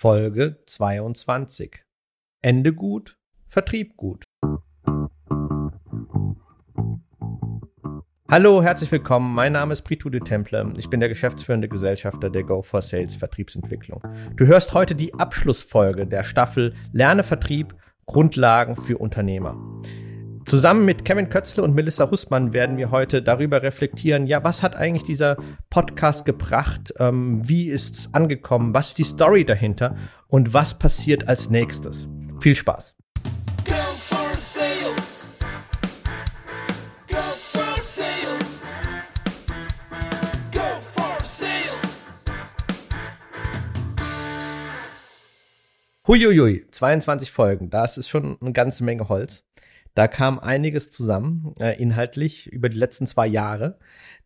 Folge 22. Ende gut, Vertrieb gut. Hallo, herzlich willkommen. Mein Name ist Pritude Temple. Ich bin der geschäftsführende Gesellschafter der Go for Sales Vertriebsentwicklung. Du hörst heute die Abschlussfolge der Staffel Lerne Vertrieb Grundlagen für Unternehmer. Zusammen mit Kevin Kötzle und Melissa Hussmann werden wir heute darüber reflektieren, ja, was hat eigentlich dieser Podcast gebracht, ähm, wie ist es angekommen, was ist die Story dahinter und was passiert als nächstes. Viel Spaß. Huiuiui, 22 Folgen, das ist schon eine ganze Menge Holz. Da kam einiges zusammen, äh, inhaltlich, über die letzten zwei Jahre.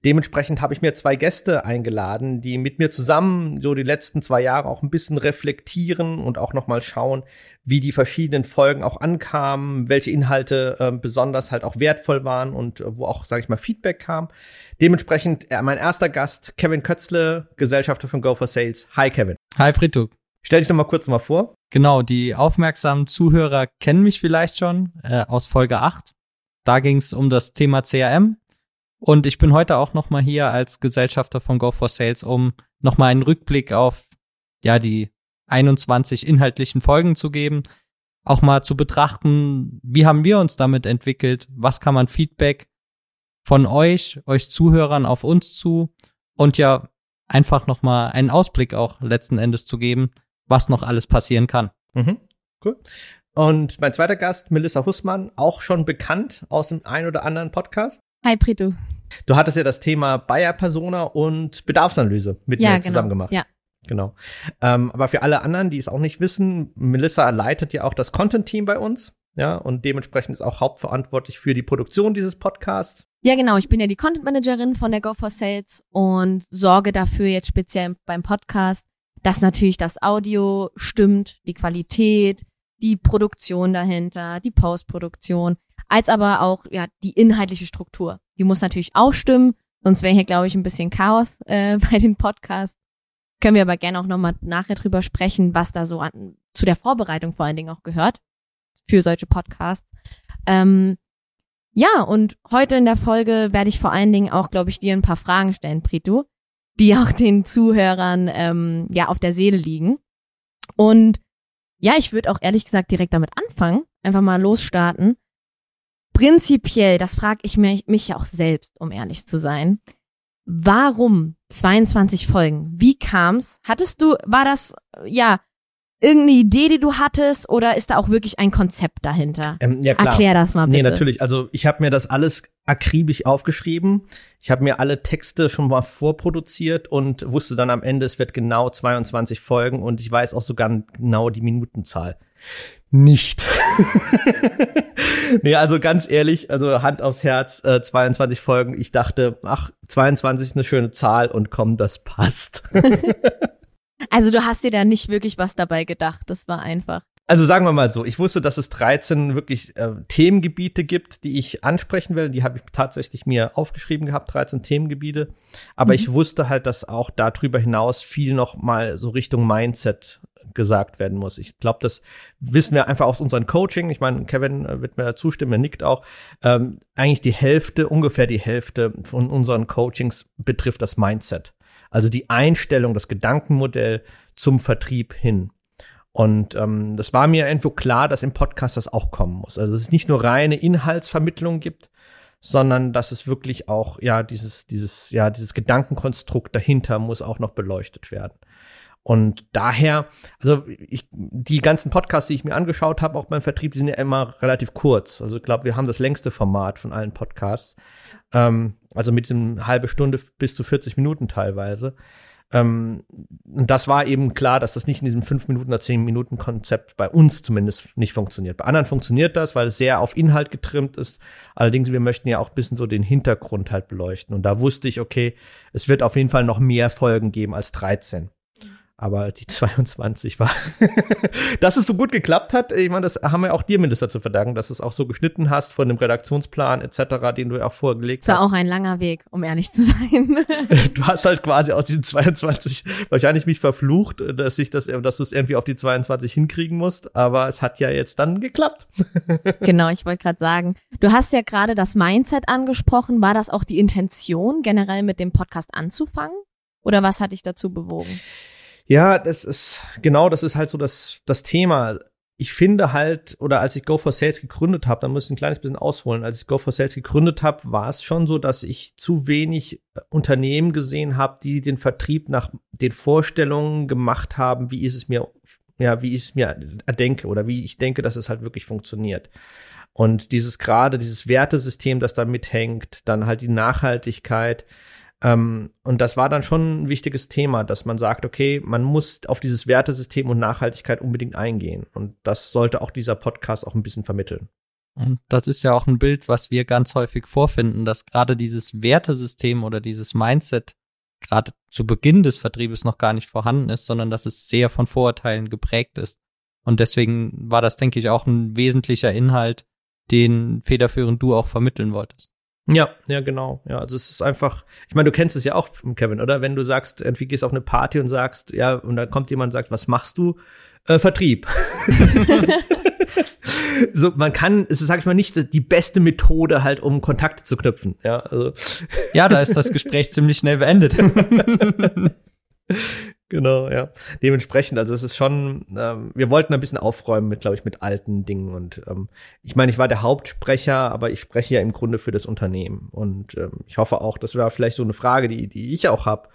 Dementsprechend habe ich mir zwei Gäste eingeladen, die mit mir zusammen so die letzten zwei Jahre auch ein bisschen reflektieren und auch nochmal schauen, wie die verschiedenen Folgen auch ankamen, welche Inhalte äh, besonders halt auch wertvoll waren und äh, wo auch, sage ich mal, Feedback kam. Dementsprechend äh, mein erster Gast, Kevin Kötzle, Gesellschafter von Go for Sales. Hi Kevin. Hi Prituk. Stell dich doch mal kurz mal vor. Genau, die aufmerksamen Zuhörer kennen mich vielleicht schon äh, aus Folge 8. Da ging es um das Thema CRM. Und ich bin heute auch nochmal hier als Gesellschafter von Go for Sales, um nochmal einen Rückblick auf ja die 21 inhaltlichen Folgen zu geben, auch mal zu betrachten, wie haben wir uns damit entwickelt, was kann man Feedback von euch, euch Zuhörern auf uns zu und ja einfach nochmal einen Ausblick auch letzten Endes zu geben, was noch alles passieren kann. Mhm. Cool. Und mein zweiter Gast, Melissa Hussmann, auch schon bekannt aus dem ein oder anderen Podcast. Hi, Prito. Du hattest ja das Thema Bayer-Persona und Bedarfsanalyse mit ja, mir genau. zusammen gemacht. Ja. Genau. Ähm, aber für alle anderen, die es auch nicht wissen, Melissa leitet ja auch das Content-Team bei uns. Ja, und dementsprechend ist auch hauptverantwortlich für die Produktion dieses Podcasts. Ja, genau. Ich bin ja die Content Managerin von der Go for Sales und sorge dafür jetzt speziell beim Podcast, dass natürlich das Audio stimmt, die Qualität, die Produktion dahinter, die Postproduktion, als aber auch ja die inhaltliche Struktur. Die muss natürlich auch stimmen, sonst wäre hier glaube ich ein bisschen Chaos äh, bei den Podcasts. Können wir aber gerne auch nochmal nachher drüber sprechen, was da so an, zu der Vorbereitung vor allen Dingen auch gehört für solche Podcasts. Ähm, ja, und heute in der Folge werde ich vor allen Dingen auch, glaube ich, dir ein paar Fragen stellen, Prito die auch den Zuhörern ähm, ja auf der Seele liegen. Und ja, ich würde auch ehrlich gesagt direkt damit anfangen, einfach mal losstarten. Prinzipiell, das frage ich mich, mich auch selbst, um ehrlich zu sein. Warum 22 Folgen? Wie kam's? Hattest du, war das, ja, irgendeine Idee, die du hattest, oder ist da auch wirklich ein Konzept dahinter? Ähm, ja, klar. Erklär das mal bitte. Nee, natürlich. Also ich habe mir das alles akribisch aufgeschrieben. Ich habe mir alle Texte schon mal vorproduziert und wusste dann am Ende, es wird genau 22 Folgen und ich weiß auch sogar genau die Minutenzahl. Nicht. nee, also ganz ehrlich, also Hand aufs Herz, äh, 22 Folgen. Ich dachte, ach, 22 ist eine schöne Zahl und komm, das passt. Also du hast dir da nicht wirklich was dabei gedacht. Das war einfach. Also sagen wir mal so, ich wusste, dass es 13 wirklich äh, Themengebiete gibt, die ich ansprechen will. Die habe ich tatsächlich mir aufgeschrieben gehabt, 13 Themengebiete. Aber mhm. ich wusste halt, dass auch darüber hinaus viel noch mal so Richtung Mindset gesagt werden muss. Ich glaube, das wissen wir einfach aus unserem Coaching. Ich meine, Kevin äh, wird mir da zustimmen, er nickt auch. Ähm, eigentlich die Hälfte, ungefähr die Hälfte von unseren Coachings betrifft das Mindset. Also die Einstellung, das Gedankenmodell zum Vertrieb hin. Und ähm, das war mir irgendwo klar, dass im Podcast das auch kommen muss. Also dass es nicht nur reine Inhaltsvermittlung gibt, sondern dass es wirklich auch, ja, dieses, dieses, ja, dieses Gedankenkonstrukt dahinter muss auch noch beleuchtet werden. Und daher, also ich, die ganzen Podcasts, die ich mir angeschaut habe, auch beim Vertrieb, die sind ja immer relativ kurz. Also ich glaube, wir haben das längste Format von allen Podcasts. Ähm, also mit einem halbe Stunde bis zu 40 Minuten teilweise. Ähm, und das war eben klar, dass das nicht in diesem 5 Minuten oder 10 Minuten Konzept bei uns zumindest nicht funktioniert. Bei anderen funktioniert das, weil es sehr auf Inhalt getrimmt ist. Allerdings, wir möchten ja auch ein bisschen so den Hintergrund halt beleuchten. Und da wusste ich, okay, es wird auf jeden Fall noch mehr Folgen geben als 13. Aber die 22 war, dass es so gut geklappt hat. Ich meine, das haben wir auch dir, Minister, zu verdanken, dass du es auch so geschnitten hast von dem Redaktionsplan etc., den du ja auch vorgelegt Es war hast. auch ein langer Weg, um ehrlich zu sein. Du hast halt quasi aus diesen 22 wahrscheinlich mich verflucht, dass ich das, dass du es irgendwie auf die 22 hinkriegen musst. Aber es hat ja jetzt dann geklappt. genau, ich wollte gerade sagen, du hast ja gerade das Mindset angesprochen. War das auch die Intention, generell mit dem Podcast anzufangen? Oder was hat dich dazu bewogen? Ja, das ist genau, das ist halt so das das Thema. Ich finde halt, oder als ich Go for Sales gegründet habe, da muss ich ein kleines bisschen ausholen. Als ich Go for Sales gegründet habe, war es schon so, dass ich zu wenig äh, Unternehmen gesehen habe, die den Vertrieb nach den Vorstellungen gemacht haben, wie ist es mir, ja, wie ich es mir erdenke oder wie ich denke, dass es halt wirklich funktioniert. Und dieses gerade, dieses Wertesystem, das da mithängt, dann halt die Nachhaltigkeit, ähm, und das war dann schon ein wichtiges Thema, dass man sagt, okay, man muss auf dieses Wertesystem und Nachhaltigkeit unbedingt eingehen. Und das sollte auch dieser Podcast auch ein bisschen vermitteln. Und das ist ja auch ein Bild, was wir ganz häufig vorfinden, dass gerade dieses Wertesystem oder dieses Mindset gerade zu Beginn des Vertriebes noch gar nicht vorhanden ist, sondern dass es sehr von Vorurteilen geprägt ist. Und deswegen war das, denke ich, auch ein wesentlicher Inhalt, den federführend du auch vermitteln wolltest. Ja, ja, genau. Ja, also es ist einfach, ich meine, du kennst es ja auch, Kevin, oder? Wenn du sagst, irgendwie gehst auf eine Party und sagst, ja, und dann kommt jemand und sagt, was machst du? Äh, Vertrieb. so, man kann, es ist, sag ich mal, nicht die beste Methode halt, um Kontakte zu knüpfen. Ja, also. Ja, da ist das Gespräch ziemlich schnell beendet. Genau, ja. Dementsprechend, also es ist schon, ähm, wir wollten ein bisschen aufräumen mit, glaube ich, mit alten Dingen. Und ähm, ich meine, ich war der Hauptsprecher, aber ich spreche ja im Grunde für das Unternehmen. Und ähm, ich hoffe auch, das war vielleicht so eine Frage, die, die ich auch habe.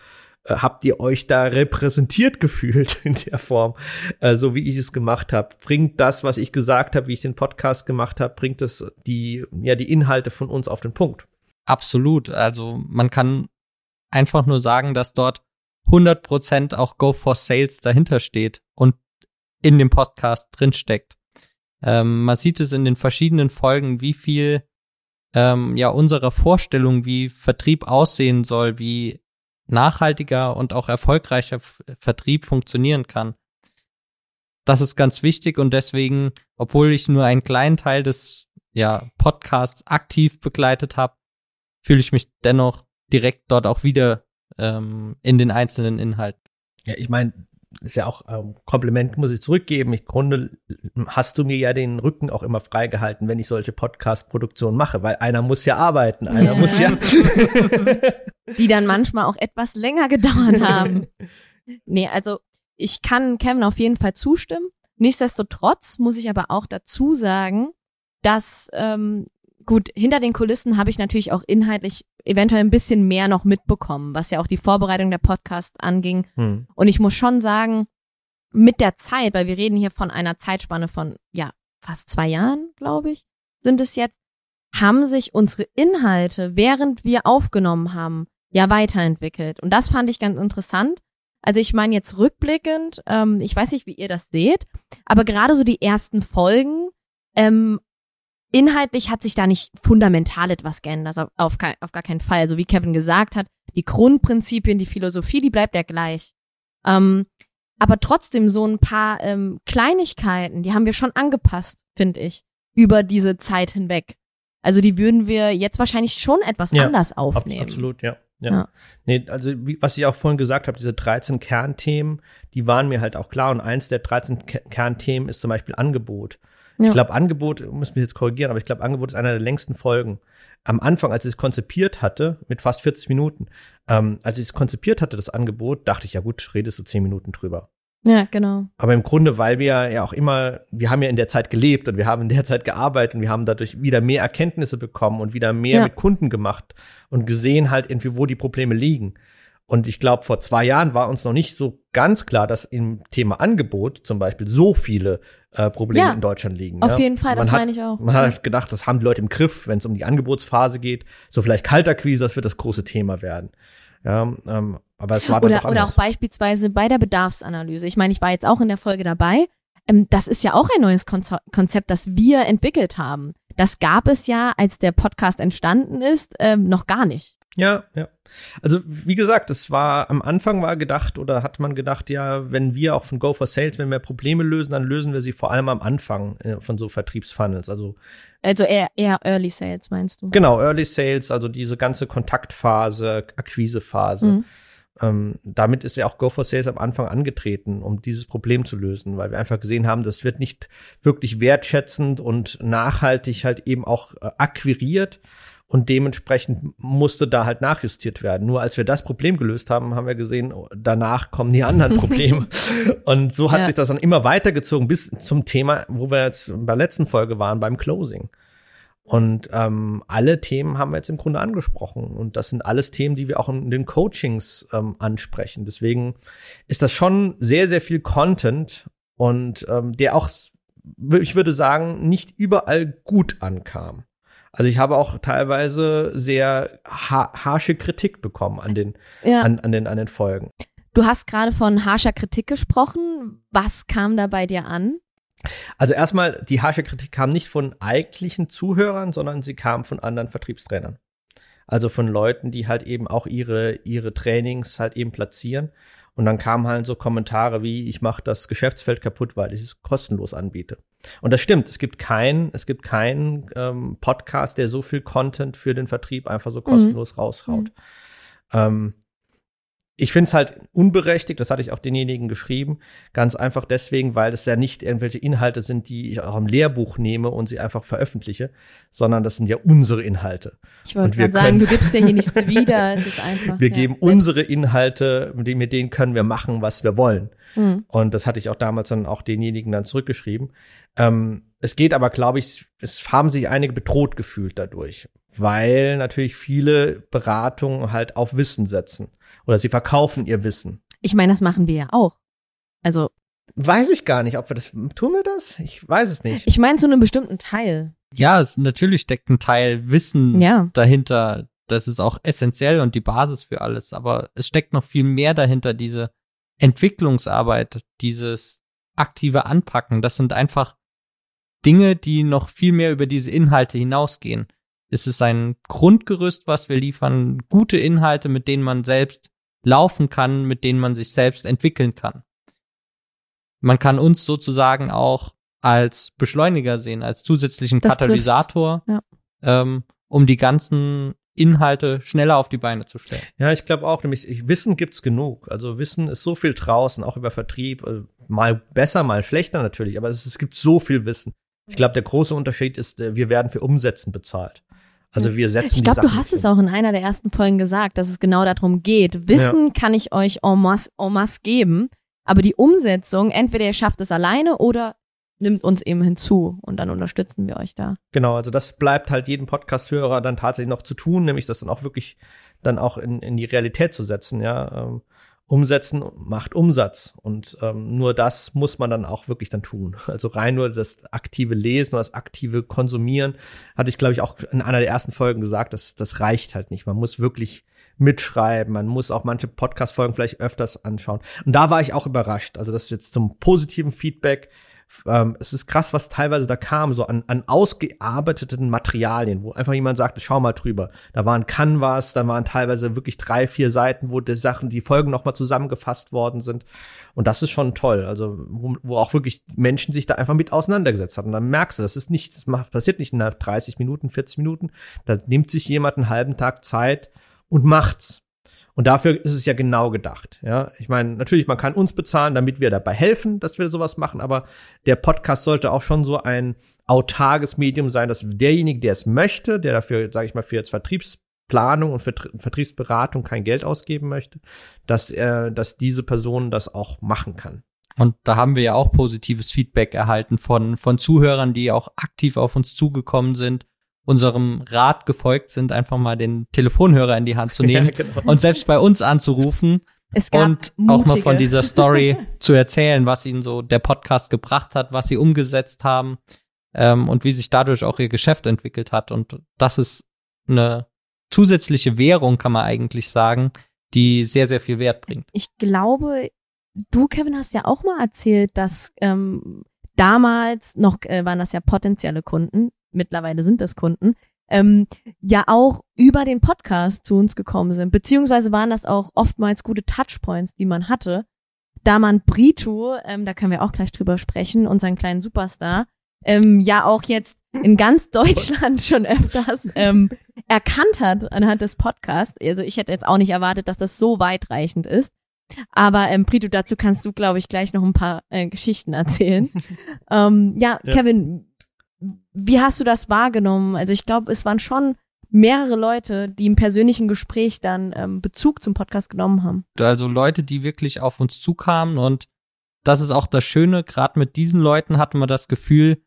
Äh, habt ihr euch da repräsentiert gefühlt in der Form, äh, so wie ich es gemacht habe? Bringt das, was ich gesagt habe, wie ich den Podcast gemacht habe, bringt es die, ja, die Inhalte von uns auf den Punkt? Absolut. Also man kann einfach nur sagen, dass dort 100% auch Go for Sales dahinter steht und in dem Podcast drinsteckt. Ähm, man sieht es in den verschiedenen Folgen, wie viel ähm, ja unserer Vorstellung, wie Vertrieb aussehen soll, wie nachhaltiger und auch erfolgreicher F Vertrieb funktionieren kann. Das ist ganz wichtig und deswegen, obwohl ich nur einen kleinen Teil des ja, Podcasts aktiv begleitet habe, fühle ich mich dennoch direkt dort auch wieder ähm, in den einzelnen Inhalten. Ja, ich meine, ist ja auch ähm, Kompliment muss ich zurückgeben. Im Grunde hast du mir ja den Rücken auch immer freigehalten, wenn ich solche Podcast-Produktionen mache, weil einer muss ja arbeiten, einer Ja. muss ja. die dann manchmal auch etwas länger gedauert haben. Nee, also ich kann Kevin auf jeden Fall zustimmen. Nichtsdestotrotz muss ich aber auch dazu sagen, dass ähm, gut, hinter den Kulissen habe ich natürlich auch inhaltlich eventuell ein bisschen mehr noch mitbekommen, was ja auch die Vorbereitung der Podcasts anging. Hm. Und ich muss schon sagen, mit der Zeit, weil wir reden hier von einer Zeitspanne von, ja, fast zwei Jahren, glaube ich, sind es jetzt, haben sich unsere Inhalte, während wir aufgenommen haben, ja weiterentwickelt. Und das fand ich ganz interessant. Also ich meine jetzt rückblickend, ähm, ich weiß nicht, wie ihr das seht, aber gerade so die ersten Folgen, ähm, inhaltlich hat sich da nicht fundamental etwas geändert, auf, auf, kein, auf gar keinen Fall. Also wie Kevin gesagt hat, die Grundprinzipien, die Philosophie, die bleibt ja gleich. Ähm, aber trotzdem so ein paar ähm, Kleinigkeiten, die haben wir schon angepasst, finde ich, über diese Zeit hinweg. Also die würden wir jetzt wahrscheinlich schon etwas Ja, anders Ab, aufnehmen. absolut, ja. Ja. Ja. Nee, also wie, was ich auch vorhin gesagt habe, diese 13 Kernthemen, die waren mir halt auch klar. Und eins der 13 Ke Kernthemen ist zum Beispiel Angebot. Ja. Ich glaube, Angebot, muss mich jetzt korrigieren, aber ich glaube, Angebot ist einer der längsten Folgen. Am Anfang, als ich es konzipiert hatte, mit fast 40 Minuten, ähm, als ich es konzipiert hatte, das Angebot, dachte ich, ja gut, redest du 10 Minuten drüber. Ja, genau. Aber im Grunde, weil wir ja auch immer, wir haben ja in der Zeit gelebt und wir haben in der Zeit gearbeitet und wir haben dadurch wieder mehr Erkenntnisse bekommen und wieder mehr Ja. mit Kunden gemacht und gesehen halt irgendwie, wo die Probleme liegen. Und ich glaube, vor zwei Jahren war uns noch nicht so ganz klar, dass im Thema Angebot zum Beispiel so viele äh, Probleme Ja, in Deutschland liegen. Auf ja. jeden Fall, das Man hat- meine ich auch. Man hat halt gedacht, das haben die Leute im Griff, wenn es um die Angebotsphase geht. So vielleicht Kalterquise, das wird das große Thema werden. Ja, ähm, aber es war dann Oder, oder anders. auch beispielsweise bei der Bedarfsanalyse. Ich meine, ich war jetzt auch in der Folge dabei. Ähm, das ist ja auch ein neues Konzept, das wir entwickelt haben. Das gab es ja, als der Podcast entstanden ist, ähm, noch gar nicht. Ja, ja. Also wie gesagt, es war am Anfang war gedacht oder hat man gedacht, ja, wenn wir auch von Go for Sales, wenn wir Probleme lösen, dann lösen wir sie vor allem am Anfang äh, von so Vertriebsfunnels. Also Also eher, eher Early Sales, meinst du? genau Early Sales, also diese ganze Kontaktphase, Akquisephase. Mhm. Ähm, damit ist ja auch Go for Sales am Anfang angetreten, um dieses Problem zu lösen, weil wir einfach gesehen haben, das wird nicht wirklich wertschätzend und nachhaltig halt eben auch äh, akquiriert und dementsprechend musste da halt nachjustiert werden. Nur als wir das Problem gelöst haben, haben wir gesehen, oh, danach kommen die anderen Probleme. und so hat Ja. sich das dann immer weitergezogen bis zum Thema, wo wir jetzt bei der letzten Folge waren, beim Closing. Und ähm, alle Themen haben wir jetzt im Grunde angesprochen. Und das sind alles Themen, die wir auch in den Coachings ähm, ansprechen. Deswegen ist das schon sehr, sehr viel Content und ähm, der auch, ich würde sagen, nicht überall gut ankam. Also ich habe auch teilweise sehr ha harsche Kritik bekommen an den, Ja. an, an, den, an den Folgen. Du hast gerade von harscher Kritik gesprochen. Was kam da bei dir an? Also erstmal, die harsche Kritik kam nicht von eigentlichen Zuhörern, sondern sie kam von anderen Vertriebstrainern. Also von Leuten, die halt eben auch ihre, ihre Trainings halt eben platzieren. Und dann kamen halt so Kommentare wie, ich mache das Geschäftsfeld kaputt, weil ich es kostenlos anbiete. Und das stimmt, es gibt keinen, es gibt keinen ähm, Podcast, der so viel Content für den Vertrieb einfach so kostenlos raushaut. Ähm, ich finde es halt unberechtigt, das hatte ich auch denjenigen geschrieben, ganz einfach deswegen, weil es ja nicht irgendwelche Inhalte sind, die ich auch im Lehrbuch nehme und sie einfach veröffentliche, sondern das sind ja unsere Inhalte. Ich wollte gerade sagen, du gibst dir hier nichts wieder. Es ist einfach. Wir ja, geben unsere Inhalte, mit denen, mit denen können wir machen, was wir wollen. Mhm. Und das hatte ich auch damals dann auch denjenigen dann zurückgeschrieben. Ähm, es geht aber, glaube ich, es haben sich einige bedroht gefühlt dadurch, weil natürlich viele Beratungen halt auf Wissen setzen oder sie verkaufen ihr Wissen. Ich meine, das machen wir ja auch. Also, Weiß ich gar nicht, ob wir das tun wir das? Ich weiß es nicht. ich meine zu einem bestimmten Teil. Ja, es natürlich steckt ein Teil Wissen Ja. dahinter. Das ist auch essentiell und die Basis für alles. Aber es steckt noch viel mehr dahinter, diese Entwicklungsarbeit, dieses aktive Anpacken. Das sind einfach Dinge, die noch viel mehr über diese Inhalte hinausgehen. Es ist ein Grundgerüst, was wir liefern, gute Inhalte, mit denen man selbst laufen kann, mit denen man sich selbst entwickeln kann. Man kann uns sozusagen auch als Beschleuniger sehen, als zusätzlichen Das. Katalysator, Ja. ähm, um die ganzen Inhalte schneller auf die Beine zu stellen. Ja, ich glaube auch, nämlich ich, Wissen gibt's genug. Also Wissen ist so viel draußen, auch über Vertrieb. äh, Mal besser, mal schlechter natürlich, aber es, es gibt so viel Wissen. Ich glaube, der große Unterschied ist, äh, wir werden für Umsetzen bezahlt. Also wir setzen Ich glaube, du hast um. es auch in einer der ersten Folgen gesagt, dass es genau darum geht. Wissen kann ich euch en masse, en masse geben, aber die Umsetzung, entweder ihr schafft es alleine oder nimmt uns eben hinzu und dann unterstützen wir euch da. Genau, also das bleibt halt jedem Podcast-Hörer dann tatsächlich noch zu tun, nämlich das dann auch wirklich dann auch in, in die Realität zu setzen, ja. Umsetzen macht Umsatz und ähm, nur das muss man dann auch wirklich dann tun. Also rein nur das aktive Lesen oder das aktive Konsumieren, hatte ich glaube ich auch in einer der ersten Folgen gesagt, das, das reicht halt nicht. Man muss wirklich mitschreiben, man muss auch manche Podcast-Folgen vielleicht öfters anschauen. Und da war ich auch überrascht. Also das jetzt zum positiven Feedback ähm, es ist krass, was teilweise da kam, so an, an ausgearbeiteten Materialien, wo einfach jemand sagte, schau mal drüber. Da waren Canvas, da waren teilweise wirklich drei, vier Seiten, wo die Sachen, die Folgen nochmal zusammengefasst worden sind. Und das ist schon toll. Also, wo, wo auch wirklich Menschen sich da einfach mit auseinandergesetzt haben. Und dann merkst du, das ist nicht, das macht, passiert nicht in 30 Minuten, 40 Minuten. Da nimmt sich jemand einen halben Tag Zeit und macht's. Und dafür ist es ja genau gedacht. Ja, ich meine, natürlich, man kann uns bezahlen, damit wir dabei helfen, dass wir sowas machen, aber der Podcast sollte auch schon so ein autarkes Medium sein, dass derjenige, der es möchte, der dafür, sage ich mal, für jetzt Vertriebsplanung und Vertrie- Vertriebsberatung kein Geld ausgeben möchte, dass er, dass diese Person das auch machen kann. Und da haben wir ja auch positives Feedback erhalten von, von Zuhörern, die auch aktiv auf uns zugekommen sind, unserem Rat gefolgt sind, einfach mal den Telefonhörer in die Hand zu nehmen Ja, genau. und selbst bei uns anzurufen Es gab und auch mal von mutige. dieser Story zu erzählen, was ihnen so der Podcast gebracht hat, was sie umgesetzt haben ähm, und wie sich dadurch auch ihr Geschäft entwickelt hat. Und das ist eine zusätzliche Währung, kann man eigentlich sagen, die sehr, sehr viel Wert bringt. Ich glaube, du, Kevin, hast ja auch mal erzählt, dass ähm, damals noch äh, waren das ja potenzielle Kunden, mittlerweile sind das Kunden, ähm, ja auch über den Podcast zu uns gekommen sind. Beziehungsweise waren das auch oftmals gute Touchpoints, die man hatte, da man Brito, ähm, da können wir auch gleich drüber sprechen, unseren kleinen Superstar, ähm, ja auch jetzt in ganz Deutschland schon öfters ähm, erkannt hat anhand des Podcasts. Also ich hätte jetzt auch nicht erwartet, dass das so weitreichend ist. Aber ähm, Brito, dazu kannst du, glaube ich, gleich noch ein paar äh, Geschichten erzählen. ähm, ja, ja, Kevin, wie hast du das wahrgenommen? Also ich glaube, es waren schon mehrere Leute, die im persönlichen Gespräch dann ähm, Bezug zum Podcast genommen haben. Also Leute, die wirklich auf uns zukamen und das ist auch das Schöne, gerade mit diesen Leuten hatten wir das Gefühl,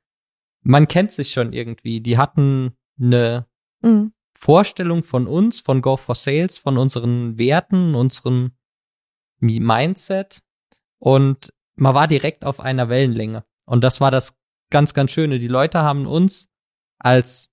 man kennt sich schon irgendwie. Die hatten eine mhm. Vorstellung von uns, von Go for Sales, von unseren Werten, unserem Mindset und man war direkt auf einer Wellenlänge. Und das war das ganz, ganz Schöne. Die Leute haben uns als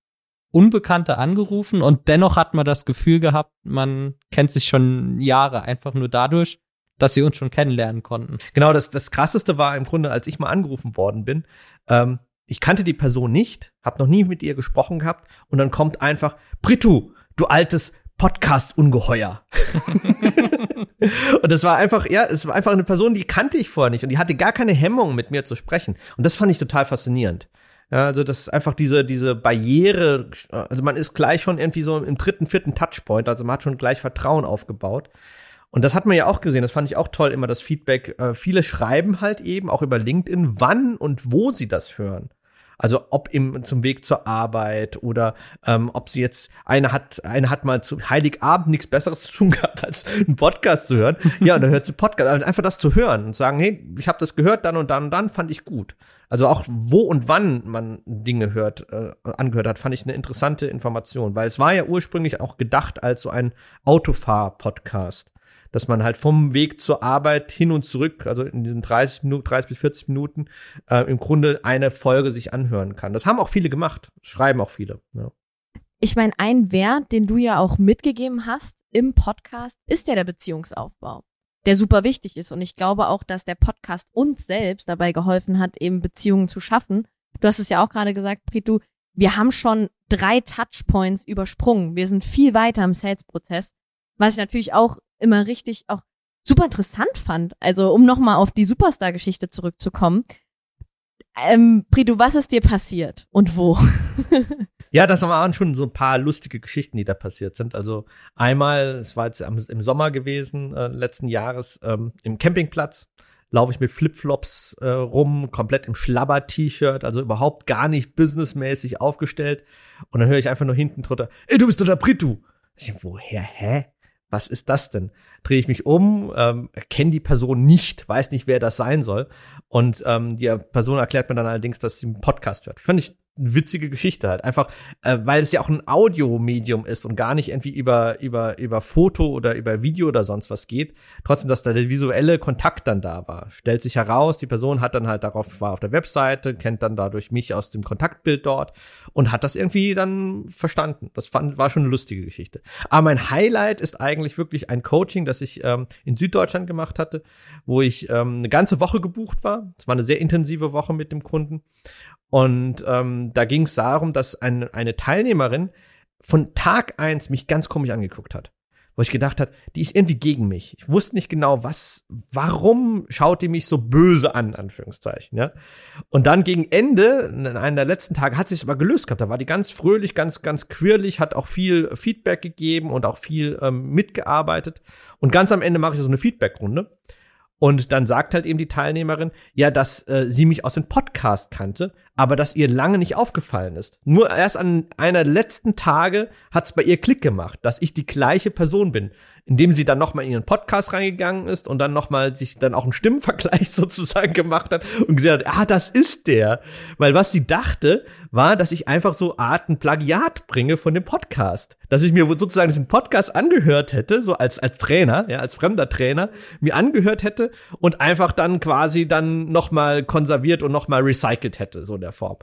Unbekannte angerufen und dennoch hat man das Gefühl gehabt, man kennt sich schon Jahre, einfach nur dadurch, dass sie uns schon kennenlernen konnten. Genau, das, das krasseste war im Grunde, als ich mal angerufen worden bin. Ähm, ich kannte die Person nicht, habe noch nie mit ihr gesprochen gehabt und dann kommt einfach, Britu, du altes Podcast-Ungeheuer. und das war einfach, ja, es war einfach eine Person, die kannte ich vorher nicht und die hatte gar keine Hemmung, mit mir zu sprechen. Und das fand ich total faszinierend. Ja, also das ist einfach diese, diese Barriere, also man ist gleich schon irgendwie so im dritten, vierten Touchpoint, also man hat schon gleich Vertrauen aufgebaut. Und das hat man ja auch gesehen, das fand ich auch toll, immer das Feedback. Äh, viele schreiben halt eben auch über LinkedIn, wann und wo sie das hören. Also ob im zum Weg zur Arbeit oder ähm, ob sie jetzt eine hat, eine hat mal zu Heiligabend nichts Besseres zu tun gehabt, als einen Podcast zu hören. Ja, und dann hört sie Podcast, also einfach das zu hören und sagen, hey, ich habe das gehört, dann und dann und dann fand ich gut. Also auch wo und wann man Dinge hört, äh, angehört hat, fand ich eine interessante Information, weil es war ja ursprünglich auch gedacht als so ein Autofahr-Podcast dass man halt vom Weg zur Arbeit hin und zurück, also in diesen 30 Minuten, 30 bis 40 Minuten, äh, im Grunde eine Folge sich anhören kann. Das haben auch viele gemacht, schreiben auch viele. Ja. Ich meine, ein Wert, den du ja auch mitgegeben hast im Podcast, ist ja der Beziehungsaufbau, der super wichtig ist. Und ich glaube auch, dass der Podcast uns selbst dabei geholfen hat, eben Beziehungen zu schaffen. Du hast es ja auch gerade gesagt, Pritu, wir haben schon drei Touchpoints übersprungen. Wir sind viel weiter im Sales-Prozess, was ich natürlich auch immer richtig auch super interessant fand. Also um nochmal auf die Superstar-Geschichte zurückzukommen. Ähm, Pridu, was ist dir passiert und wo? ja, das waren schon so ein paar lustige Geschichten, die da passiert sind. Also einmal, es war jetzt im Sommer gewesen, äh, letzten Jahres, ähm, im Campingplatz laufe ich mit Flipflops äh, rum, komplett im Schlabber-T-Shirt, also überhaupt gar nicht businessmäßig aufgestellt. Und dann höre ich einfach nur hinten drunter, ey, du bist doch der Pritu. Ich, woher, hä? Was ist das denn? Drehe ich mich um, ähm, kenne die Person nicht, weiß nicht, wer das sein soll. Und ähm, die Person erklärt mir dann allerdings, dass sie einen Podcast hört. Fand ich witzige Geschichte halt. Einfach, äh, weil es ja auch ein Audiomedium ist und gar nicht irgendwie über, über, über Foto oder über Video oder sonst was geht. Trotzdem, dass da der visuelle Kontakt dann da war. Stellt sich heraus, die Person hat dann halt darauf, war auf der Webseite, kennt dann dadurch mich aus dem Kontaktbild dort und hat das irgendwie dann verstanden. Das fand, war schon eine lustige Geschichte. Aber mein Highlight ist eigentlich wirklich ein Coaching, das ich ähm, in Süddeutschland gemacht hatte, wo ich ähm, eine ganze Woche gebucht war. Es war eine sehr intensive Woche mit dem Kunden. Und ähm, da ging es darum, dass ein, eine Teilnehmerin von Tag eins mich ganz komisch angeguckt hat. Wo ich gedacht hat, die ist irgendwie gegen mich. Ich wusste nicht genau, was, warum schaut die mich so böse an, Anführungszeichen, ja. Und dann gegen Ende, in einem der letzten Tage, hat sich aber gelöst gehabt. Da war die ganz fröhlich, ganz, ganz quirlig, hat auch viel Feedback gegeben und auch viel ähm, mitgearbeitet. Und ganz am Ende mache ich so eine Feedbackrunde. Und dann sagt halt eben die Teilnehmerin, ja, dass äh, sie mich aus dem Podcast kannte, aber dass ihr lange nicht aufgefallen ist. Nur erst an einer letzten Tage hat's bei ihr Klick gemacht, dass ich die gleiche Person bin indem sie dann nochmal in ihren Podcast reingegangen ist und dann nochmal sich dann auch einen Stimmenvergleich sozusagen gemacht hat und gesagt hat, ah, das ist der. Weil was sie dachte, war, dass ich einfach so Arten Plagiat bringe von dem Podcast. Dass ich mir sozusagen diesen Podcast angehört hätte, so als, als Trainer, ja, als fremder Trainer, mir angehört hätte und einfach dann quasi dann nochmal konserviert und nochmal recycelt hätte, so der Form.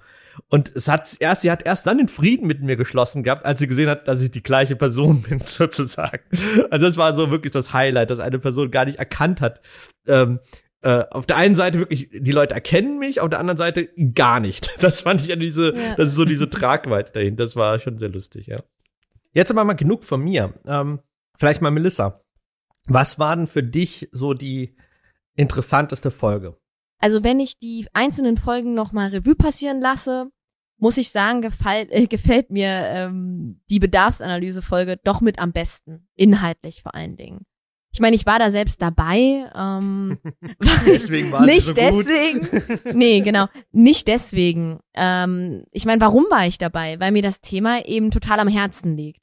Und es hat erst, sie hat erst dann den Frieden mit mir geschlossen gehabt, als sie gesehen hat, dass ich die gleiche Person bin, sozusagen. Also das war so wirklich das Highlight, dass eine Person gar nicht erkannt hat, ähm, äh, auf der einen Seite wirklich, die Leute erkennen mich, auf der anderen Seite gar nicht. Das fand ich ja diese, ja. das ist so diese Tragweite dahin. Das war schon sehr lustig, ja. Jetzt aber mal genug von mir. Ähm, vielleicht mal Melissa. Was war denn für dich so die interessanteste Folge? Also wenn ich die einzelnen Folgen noch mal Revue passieren lasse, muss ich sagen, gefällt, äh, gefällt mir ähm, die Bedarfsanalyse-Folge doch mit am besten, inhaltlich vor allen Dingen. Ich meine, ich war da selbst dabei. Ähm, deswegen war nicht so deswegen. nee, genau. Nicht deswegen. Ähm, ich meine, warum war ich dabei? Weil mir das Thema eben total am Herzen liegt.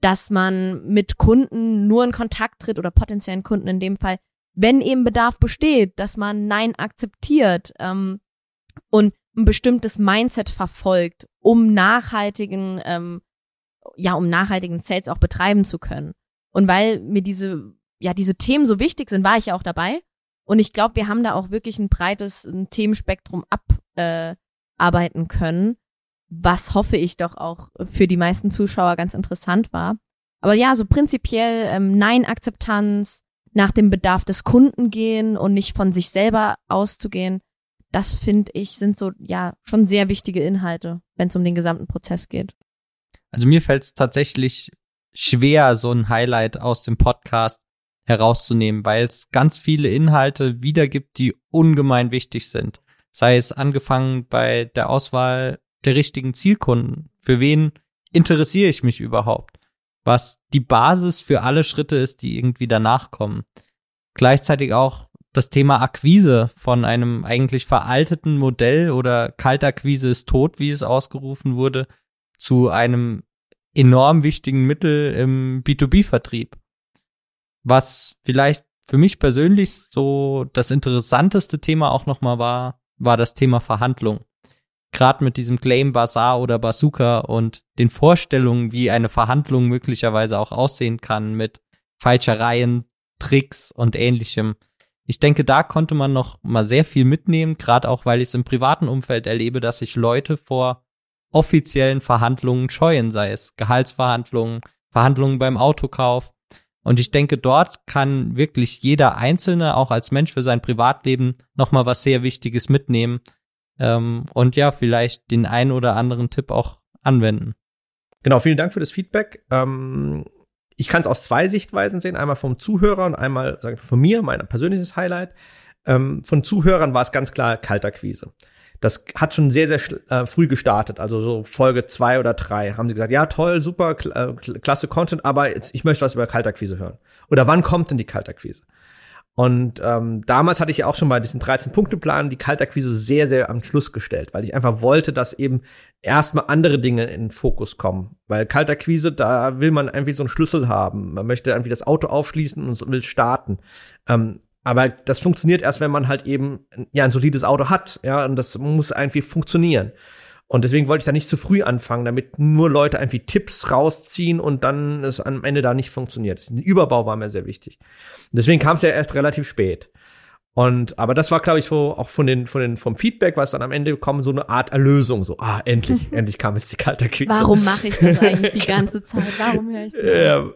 Dass man mit Kunden nur in Kontakt tritt oder potenziellen Kunden in dem Fall, wenn eben Bedarf besteht, dass man Nein akzeptiert ähm, und ein bestimmtes Mindset verfolgt, um nachhaltigen, ähm, ja, um nachhaltigen Sales auch betreiben zu können. Und weil mir diese ja diese Themen so wichtig sind, war ich ja auch dabei. Und ich glaube, wir haben da auch wirklich ein breites ein Themenspektrum abarbeiten äh, können, was hoffe ich doch auch für die meisten Zuschauer ganz interessant war. Aber ja, so prinzipiell ähm, Nein-Akzeptanz, nach dem Bedarf des Kunden gehen und nicht von sich selber auszugehen, das finde ich sind so ja schon sehr wichtige Inhalte, wenn es um den gesamten Prozess geht. Also mir fällt es tatsächlich schwer, so ein Highlight aus dem Podcast herauszunehmen, weil es ganz viele Inhalte wiedergibt, die ungemein wichtig sind. Sei es angefangen bei der Auswahl der richtigen Zielkunden. Für wen interessiere ich mich überhaupt? Was die Basis für alle Schritte ist, die irgendwie danach kommen. Gleichzeitig auch das Thema Akquise von einem eigentlich veralteten Modell oder Kaltakquise ist tot, wie es ausgerufen wurde, zu einem enorm wichtigen Mittel im B2B-Vertrieb. Was vielleicht für mich persönlich so das interessanteste Thema auch nochmal war, war das Thema Verhandlung. Gerade mit diesem Claim Bazaar oder Bazooka und den Vorstellungen, wie eine Verhandlung möglicherweise auch aussehen kann mit Falschereien, Tricks und ähnlichem. Ich denke, da konnte man noch mal sehr viel mitnehmen, gerade auch, weil ich es im privaten Umfeld erlebe, dass sich Leute vor offiziellen Verhandlungen scheuen, sei es Gehaltsverhandlungen, Verhandlungen beim Autokauf. Und ich denke, dort kann wirklich jeder Einzelne, auch als Mensch für sein Privatleben, nochmal was sehr Wichtiges mitnehmen. Ähm, und ja, vielleicht den einen oder anderen Tipp auch anwenden. Genau, vielen Dank für das Feedback. Ähm, ich kann es aus zwei Sichtweisen sehen. Einmal vom Zuhörer und einmal sagen, von mir, mein persönliches Highlight. Ähm, von Zuhörern war es ganz klar Kalterquise. Das hat schon sehr, sehr äh, früh gestartet, also so Folge zwei oder drei haben sie gesagt, ja toll, super, kl äh, klasse Content, aber jetzt, ich möchte was über Kaltakquise hören. Oder wann kommt denn die Kaltakquise? Und ähm, damals hatte ich ja auch schon bei diesen 13-Punkte-Plan die Kaltakquise sehr, sehr am Schluss gestellt, weil ich einfach wollte, dass eben erstmal andere Dinge in den Fokus kommen. Weil Kaltakquise, da will man irgendwie so einen Schlüssel haben. Man möchte irgendwie das Auto aufschließen und will starten. Ähm, aber das funktioniert erst, wenn man halt eben ja ein solides Auto hat, ja, und das muss irgendwie funktionieren. Und deswegen wollte ich da nicht zu früh anfangen, damit nur Leute irgendwie Tipps rausziehen und dann es am Ende da nicht funktioniert. Ein Überbau war mir sehr wichtig. Und deswegen kam es ja erst relativ spät. Und aber das war, glaube ich, so auch von den, von den, vom Feedback, was dann am Ende kommt, so eine Art Erlösung. So, ah, endlich, endlich kam jetzt die kalte Krise. Warum mache ich das eigentlich die ganze Zeit? Warum höre ich ja,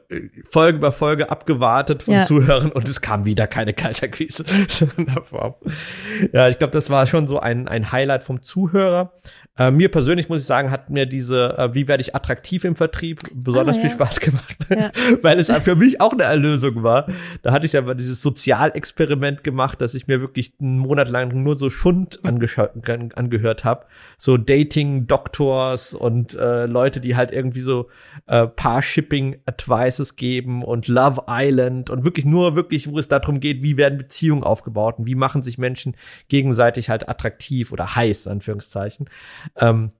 Folge bei Folge abgewartet von ja. Zuhörern und es kam wieder keine kalte Krise. ja, ich glaube, das war schon so ein, ein Highlight vom Zuhörer. Äh, mir persönlich muss ich sagen, hat mir diese, äh, wie werde ich attraktiv im Vertrieb, besonders ah, ja. viel Spaß gemacht, ja. weil es für mich auch eine Erlösung war. Da hatte ich ja mal dieses Sozialexperiment gemacht, dass ich mir wirklich einen Monat lang nur so Schund angehört habe. So Dating-Doctors und äh, Leute, die halt irgendwie so äh, Paar-Shipping-Advices geben und Love Island und wirklich nur wirklich, wo es darum geht, wie werden Beziehungen aufgebaut und wie machen sich Menschen gegenseitig halt attraktiv oder heiß, Anführungszeichen. Ähm,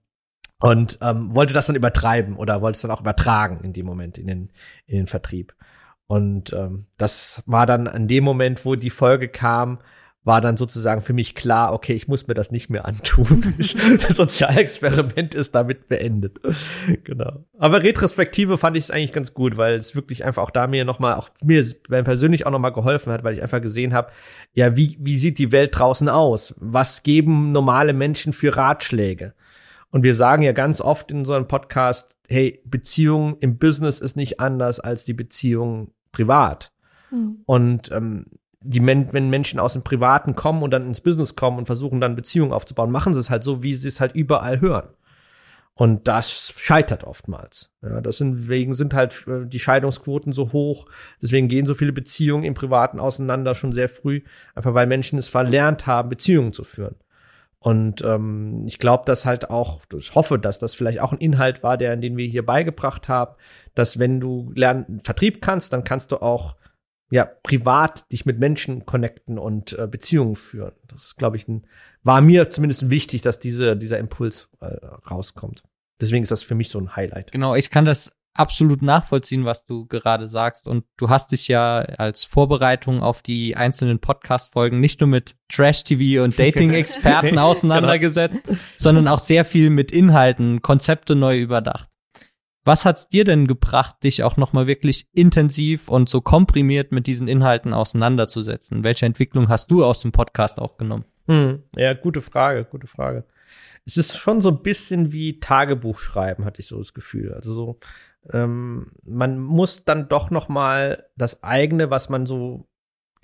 und ähm, wollte das dann übertreiben oder wollte es dann auch übertragen in dem Moment in den, in den Vertrieb. Und ähm, das war dann an dem Moment, wo die Folge kam, war dann sozusagen für mich klar, okay, ich muss mir das nicht mehr antun. das Sozialexperiment ist damit beendet. genau. Aber Retrospektive fand ich es eigentlich ganz gut, weil es wirklich einfach auch da mir nochmal, auch mir persönlich auch nochmal geholfen hat, weil ich einfach gesehen habe, ja, wie, wie sieht die Welt draußen aus? Was geben normale Menschen für Ratschläge? Und wir sagen ja ganz oft in so einem Podcast, hey, Beziehung im Business ist nicht anders als die Beziehung privat. Mhm. Und ähm, die Men wenn Menschen aus dem Privaten kommen und dann ins Business kommen und versuchen dann Beziehungen aufzubauen, machen sie es halt so, wie sie es halt überall hören. Und das scheitert oftmals. Ja, deswegen sind halt äh, die Scheidungsquoten so hoch. Deswegen gehen so viele Beziehungen im Privaten auseinander schon sehr früh, einfach weil Menschen es verlernt haben, Beziehungen zu führen. Und ähm, ich glaube, dass halt auch, ich hoffe, dass das vielleicht auch ein Inhalt war, der, den wir hier beigebracht haben, dass wenn du lernen, Vertrieb kannst, dann kannst du auch ja privat dich mit Menschen connecten und äh, Beziehungen führen. Das glaube ich ein, war mir zumindest wichtig, dass diese dieser Impuls äh, rauskommt. Deswegen ist das für mich so ein Highlight. Genau, ich kann das absolut nachvollziehen, was du gerade sagst. Und du hast dich ja als Vorbereitung auf die einzelnen Podcast-Folgen nicht nur mit Trash-TV und Dating-Experten genau. auseinandergesetzt, genau. sondern auch sehr viel mit Inhalten, Konzepte neu überdacht. Was hat's dir denn gebracht, dich auch nochmal wirklich intensiv und so komprimiert mit diesen Inhalten auseinanderzusetzen? Welche Entwicklung hast du aus dem Podcast auch genommen? Hm, ja, gute Frage, gute Frage. Es ist schon so ein bisschen wie Tagebuch schreiben, hatte ich so das Gefühl. Also so, ähm, man muss dann doch noch mal das eigene, was man so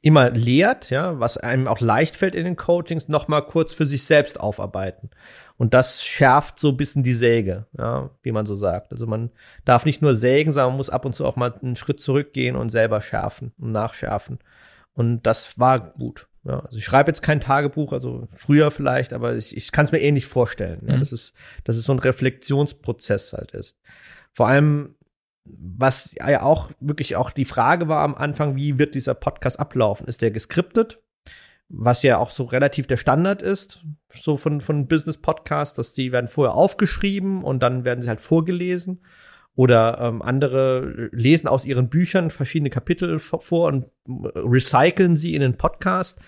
immer lehrt, ja, was einem auch leicht fällt in den Coachings, noch mal kurz für sich selbst aufarbeiten. Und das schärft so ein bisschen die Säge, ja, wie man so sagt. Also man darf nicht nur sägen, sondern man muss ab und zu auch mal einen Schritt zurückgehen und selber schärfen und nachschärfen. Und das war gut. Ja, also ich schreibe jetzt kein Tagebuch, also früher vielleicht, aber ich, ich kann es mir eh nicht vorstellen. Ja, mhm. dass, es, dass es so ein Reflexionsprozess halt ist. Vor allem, was ja auch wirklich auch die Frage war am Anfang, wie wird dieser Podcast ablaufen? Ist der geskriptet? Was ja auch so relativ der Standard ist, so von, von Business-Podcasts, dass die werden vorher aufgeschrieben und dann werden sie halt vorgelesen. Oder ähm, andere lesen aus ihren Büchern verschiedene Kapitel vor und recyceln sie in den Podcast.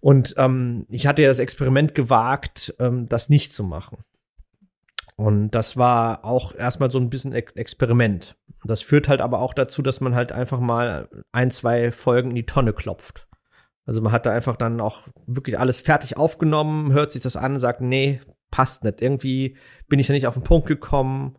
Und ähm, ich hatte ja das Experiment gewagt, ähm, das nicht zu machen. Und das war auch erstmal so ein bisschen Ex Experiment. Das führt halt aber auch dazu, dass man halt einfach mal ein, zwei Folgen in die Tonne klopft. Also man hat da einfach dann auch wirklich alles fertig aufgenommen, hört sich das an, sagt, nee, passt nicht. Irgendwie bin ich da nicht auf den Punkt gekommen,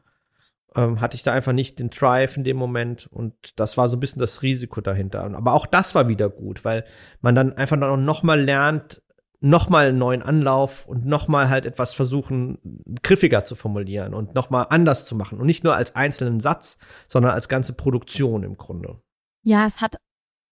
ähm, hatte ich da einfach nicht den Drive in dem Moment und das war so ein bisschen das Risiko dahinter. Aber auch das war wieder gut, weil man dann einfach noch mal lernt, nochmal einen neuen Anlauf und nochmal halt etwas versuchen, griffiger zu formulieren und nochmal anders zu machen. Und nicht nur als einzelnen Satz, sondern als ganze Produktion im Grunde. Ja, es hat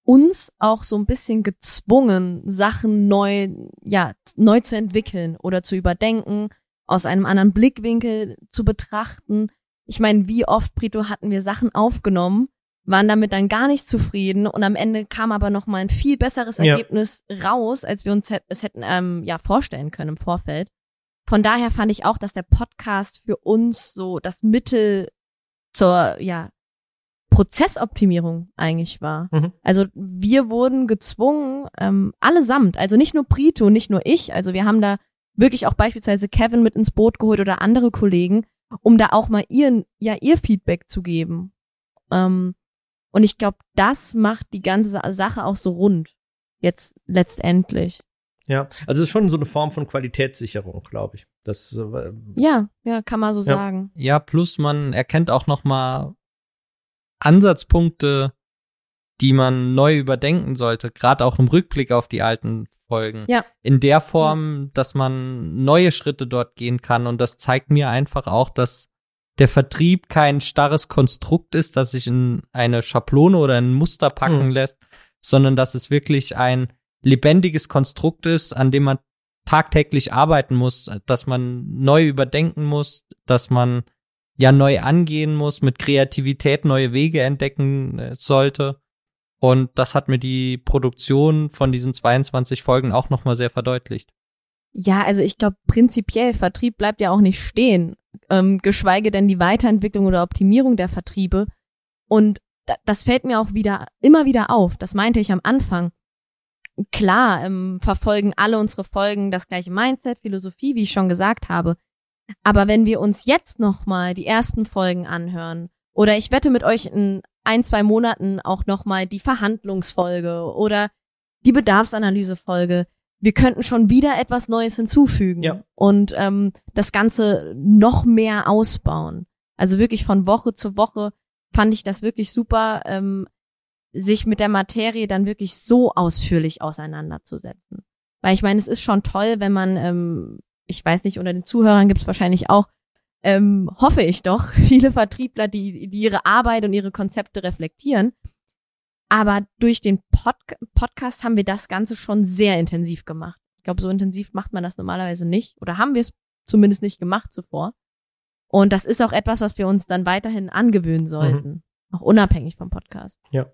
uns auch so ein bisschen gezwungen, Sachen neu, ja, neu zu entwickeln oder zu überdenken, aus einem anderen Blickwinkel zu betrachten. Ich meine, wie oft, Brito, hatten wir Sachen aufgenommen, waren damit dann gar nicht zufrieden und am Ende kam aber noch mal ein viel besseres Ergebnis ja. raus, als wir uns es hätten ähm, ja vorstellen können im Vorfeld. Von daher fand ich auch, dass der Podcast für uns so das Mittel zur ja Prozessoptimierung eigentlich war. Mhm. Also wir wurden gezwungen, ähm, allesamt, also nicht nur Brito, nicht nur ich, also wir haben da wirklich auch beispielsweise Kevin mit ins Boot geholt oder andere Kollegen, um da auch mal ihren, ja, ihr Feedback zu geben. Ähm, und ich glaube, das macht die ganze Sache auch so rund. Jetzt letztendlich. Ja, also es ist schon so eine Form von Qualitätssicherung, glaube ich. Das, äh, ja, ja, kann man so ja. sagen. Ja, plus man erkennt auch noch mal Ansatzpunkte, die man neu überdenken sollte, gerade auch im Rückblick auf die alten Folgen. Ja. In der Form, dass man neue Schritte dort gehen kann und das zeigt mir einfach auch, dass der Vertrieb kein starres Konstrukt ist, das sich in eine Schablone oder ein Muster packen mhm. lässt, sondern dass es wirklich ein lebendiges Konstrukt ist, an dem man tagtäglich arbeiten muss, dass man neu überdenken muss, dass man ja neu angehen muss, mit Kreativität neue Wege entdecken äh, sollte. Und das hat mir die Produktion von diesen 22 Folgen auch nochmal sehr verdeutlicht. Ja, also ich glaube, prinzipiell Vertrieb bleibt ja auch nicht stehen ähm, geschweige denn die Weiterentwicklung oder Optimierung der Vertriebe. Und das fällt mir auch wieder immer wieder auf. Das meinte ich am Anfang. Klar, ähm, verfolgen alle unsere Folgen das gleiche Mindset, Philosophie, wie ich schon gesagt habe. Aber wenn wir uns jetzt nochmal die ersten Folgen anhören, oder ich wette mit euch in ein, zwei Monaten auch nochmal die Verhandlungsfolge oder die Bedarfsanalysefolge, wir könnten schon wieder etwas Neues hinzufügen ja. und ähm, das Ganze noch mehr ausbauen. Also wirklich von Woche zu Woche fand ich das wirklich super. Ähm, sich mit der Materie dann wirklich so ausführlich auseinanderzusetzen. Weil ich meine, es ist schon toll, wenn man, ähm, ich weiß nicht, unter den Zuhörern gibt es wahrscheinlich auch, ähm, hoffe ich doch, viele Vertriebler, die, die ihre Arbeit und ihre Konzepte reflektieren. Aber durch den Pod Podcast haben wir das Ganze schon sehr intensiv gemacht. Ich glaube, so intensiv macht man das normalerweise nicht. Oder haben wir es zumindest nicht gemacht zuvor. Und das ist auch etwas, was wir uns dann weiterhin angewöhnen sollten. Mhm. Auch unabhängig vom Podcast. Ja.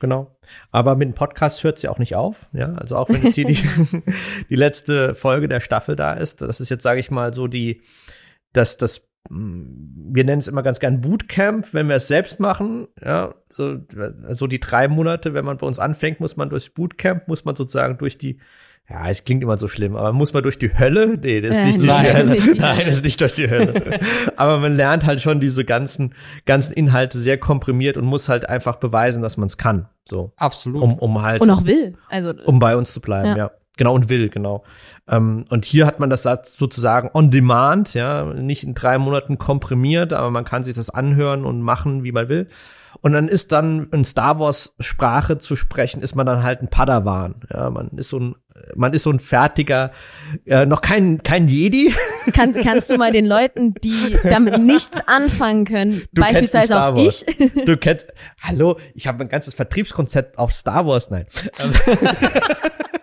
Genau. Aber mit dem Podcast hört es ja auch nicht auf. Ja, also auch wenn jetzt hier die, die letzte Folge der Staffel da ist, das ist jetzt, sage ich mal, so die, das, das, wir nennen es immer ganz gern Bootcamp, wenn wir es selbst machen. Ja, so, so die drei Monate, wenn man bei uns anfängt, muss man durchs Bootcamp, muss man sozusagen durch die ja, es klingt immer so schlimm, aber muss man durch die Hölle? Nee, das ist äh, nicht durch nein, die Hölle. Nicht die nein, das ist nicht durch die Hölle. aber man lernt halt schon diese ganzen, ganzen Inhalte sehr komprimiert und muss halt einfach beweisen, dass man es kann. So. Absolut. Um, um halt. Und auch will. Also. Um bei uns zu bleiben, ja. ja. Genau, und will, genau. Ähm, und hier hat man das sozusagen on demand, ja, nicht in drei Monaten komprimiert, aber man kann sich das anhören und machen, wie man will. Und dann ist dann in Star Wars Sprache zu sprechen, ist man dann halt ein Padawan. Ja, man ist so ein, man ist so ein fertiger, äh, noch kein, kein Jedi. Kann, kannst du mal den Leuten, die damit nichts anfangen können, du beispielsweise auch ich. Du kennst, hallo, ich habe ein ganzes Vertriebskonzept auf Star Wars, nein.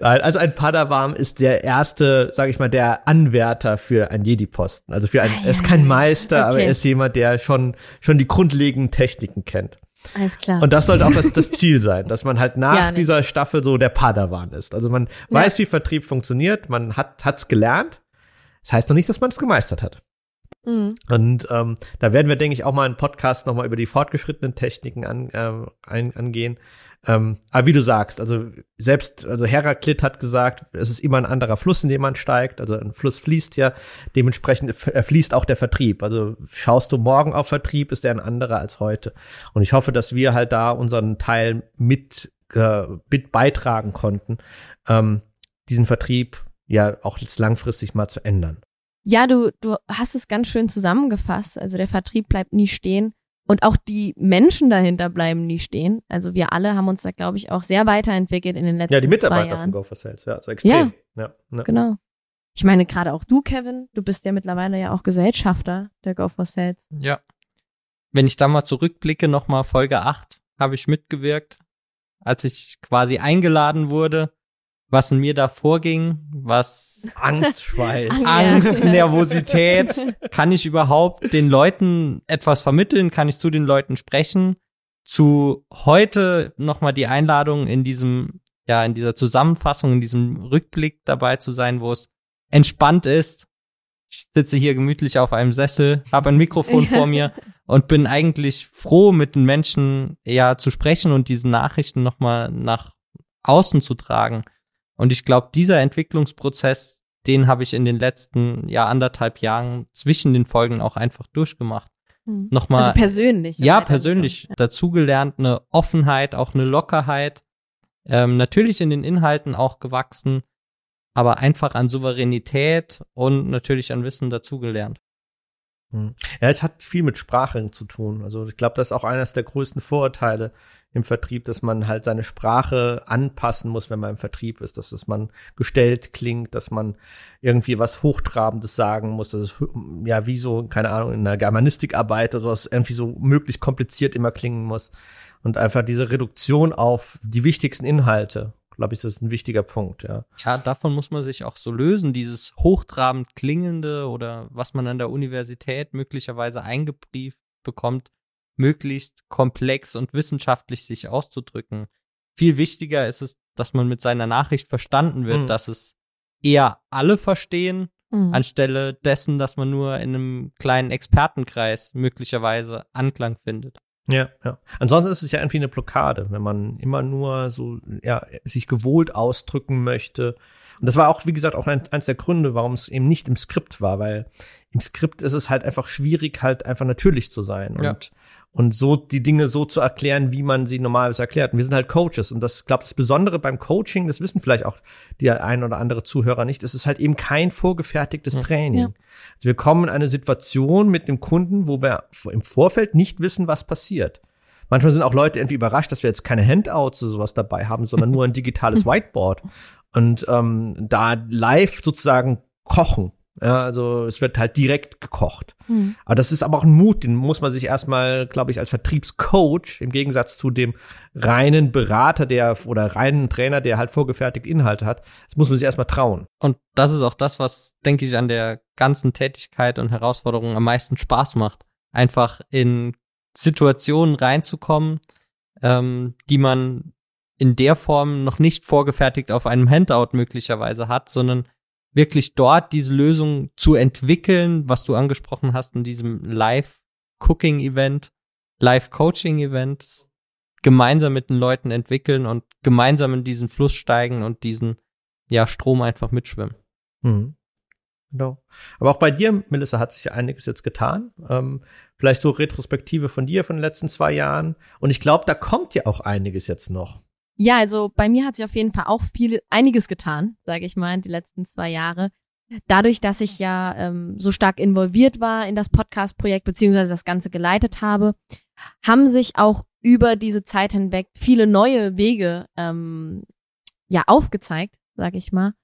Nein, also ein Padawan ist der erste, sage ich mal, der Anwärter für einen Jedi-Posten. Also für einen, ah, er ist kein Meister, okay. aber er ist jemand, der schon, schon die grundlegenden Techniken kennt. Alles klar. Und das sollte auch das, das Ziel sein, dass man halt nach ja, ne. dieser Staffel so der Padawan ist. Also man ja. weiß, wie Vertrieb funktioniert, man hat hat's gelernt. Das heißt noch nicht, dass man es gemeistert hat. Mhm. Und ähm, da werden wir, denke ich, auch mal einen Podcast nochmal über die fortgeschrittenen Techniken an, äh, ein, angehen. Ähm, aber wie du sagst, also selbst, also Heraklit hat gesagt, es ist immer ein anderer Fluss, in dem man steigt. Also ein Fluss fließt ja, dementsprechend fließt auch der Vertrieb. Also schaust du morgen auf Vertrieb, ist der ein anderer als heute. Und ich hoffe, dass wir halt da unseren Teil mit, äh, mit beitragen konnten, ähm, diesen Vertrieb ja auch jetzt langfristig mal zu ändern. Ja, du, du hast es ganz schön zusammengefasst. Also der Vertrieb bleibt nie stehen. Und auch die Menschen dahinter bleiben nie stehen. Also wir alle haben uns da, glaube ich, auch sehr weiterentwickelt in den letzten Jahren. Ja, die Mitarbeiter von Go for Sales, ja, so extrem. Ja, ja ne. genau. Ich meine, gerade auch du, Kevin, du bist ja mittlerweile ja auch Gesellschafter der Go for Sales. Ja. Wenn ich da mal zurückblicke, nochmal Folge 8, habe ich mitgewirkt, als ich quasi eingeladen wurde was in mir da vorging, was Angst, Schweiß, Angst, Nervosität. Kann ich überhaupt den Leuten etwas vermitteln? Kann ich zu den Leuten sprechen? Zu heute nochmal die Einladung in diesem, ja, in dieser Zusammenfassung, in diesem Rückblick dabei zu sein, wo es entspannt ist. Ich sitze hier gemütlich auf einem Sessel, habe ein Mikrofon vor mir und bin eigentlich froh, mit den Menschen ja zu sprechen und diese Nachrichten nochmal nach außen zu tragen. Und ich glaube, dieser Entwicklungsprozess, den habe ich in den letzten ja anderthalb Jahren zwischen den Folgen auch einfach durchgemacht. Hm. Nochmal. Also persönlich. Ja, persönlich ja. dazugelernt, eine Offenheit, auch eine Lockerheit. Ähm, natürlich in den Inhalten auch gewachsen, aber einfach an Souveränität und natürlich an Wissen dazugelernt. Hm. Ja, es hat viel mit Sprache zu tun. Also ich glaube, das ist auch eines der größten Vorurteile im Vertrieb, dass man halt seine Sprache anpassen muss, wenn man im Vertrieb ist, dass es man gestellt klingt, dass man irgendwie was Hochtrabendes sagen muss, dass es ja wie so, keine Ahnung, in einer Germanistikarbeit oder was irgendwie so möglichst kompliziert immer klingen muss. Und einfach diese Reduktion auf die wichtigsten Inhalte, glaube ich, das ist ein wichtiger Punkt, ja. Ja, davon muss man sich auch so lösen, dieses hochtrabend klingende oder was man an der Universität möglicherweise eingebrieft bekommt, möglichst komplex und wissenschaftlich sich auszudrücken. Viel wichtiger ist es, dass man mit seiner Nachricht verstanden wird, mhm. dass es eher alle verstehen, mhm. anstelle dessen, dass man nur in einem kleinen Expertenkreis möglicherweise Anklang findet. Ja, ja. Ansonsten ist es ja irgendwie eine Blockade, wenn man immer nur so, ja, sich gewohnt ausdrücken möchte. Und das war auch, wie gesagt, auch ein, eins der Gründe, warum es eben nicht im Skript war, weil im Skript ist es halt einfach schwierig, halt einfach natürlich zu sein. Ja. Und und so die Dinge so zu erklären, wie man sie normalerweise erklärt. Und wir sind halt Coaches und das, glaube das Besondere beim Coaching, das wissen vielleicht auch die ein oder andere Zuhörer nicht, es ist halt eben kein vorgefertigtes Training. Ja. Also wir kommen in eine Situation mit dem Kunden, wo wir im Vorfeld nicht wissen, was passiert. Manchmal sind auch Leute irgendwie überrascht, dass wir jetzt keine Handouts oder sowas dabei haben, sondern nur ein digitales Whiteboard und ähm, da live sozusagen kochen ja, also es wird halt direkt gekocht. Mhm. Aber das ist aber auch ein Mut, den muss man sich erstmal, glaube ich, als Vertriebscoach im Gegensatz zu dem reinen Berater, der oder reinen Trainer, der halt vorgefertigt Inhalte hat, das muss man sich erstmal trauen. Und das ist auch das, was, denke ich, an der ganzen Tätigkeit und Herausforderung am meisten Spaß macht. Einfach in Situationen reinzukommen, ähm, die man in der Form noch nicht vorgefertigt auf einem Handout möglicherweise hat, sondern wirklich dort diese Lösung zu entwickeln, was du angesprochen hast in diesem Live-Cooking-Event, Live-Coaching-Event, gemeinsam mit den Leuten entwickeln und gemeinsam in diesen Fluss steigen und diesen ja, Strom einfach mitschwimmen. Mhm. Genau. Aber auch bei dir, Melissa, hat sich ja einiges jetzt getan. Ähm, vielleicht so Retrospektive von dir von den letzten zwei Jahren. Und ich glaube, da kommt ja auch einiges jetzt noch. Ja, also bei mir hat sich auf jeden Fall auch viel, einiges getan, sage ich mal, die letzten zwei Jahre. Dadurch, dass ich ja ähm, so stark involviert war in das Podcast-Projekt beziehungsweise das Ganze geleitet habe, haben sich auch über diese Zeit hinweg viele neue Wege ähm, ja aufgezeigt, sage ich mal,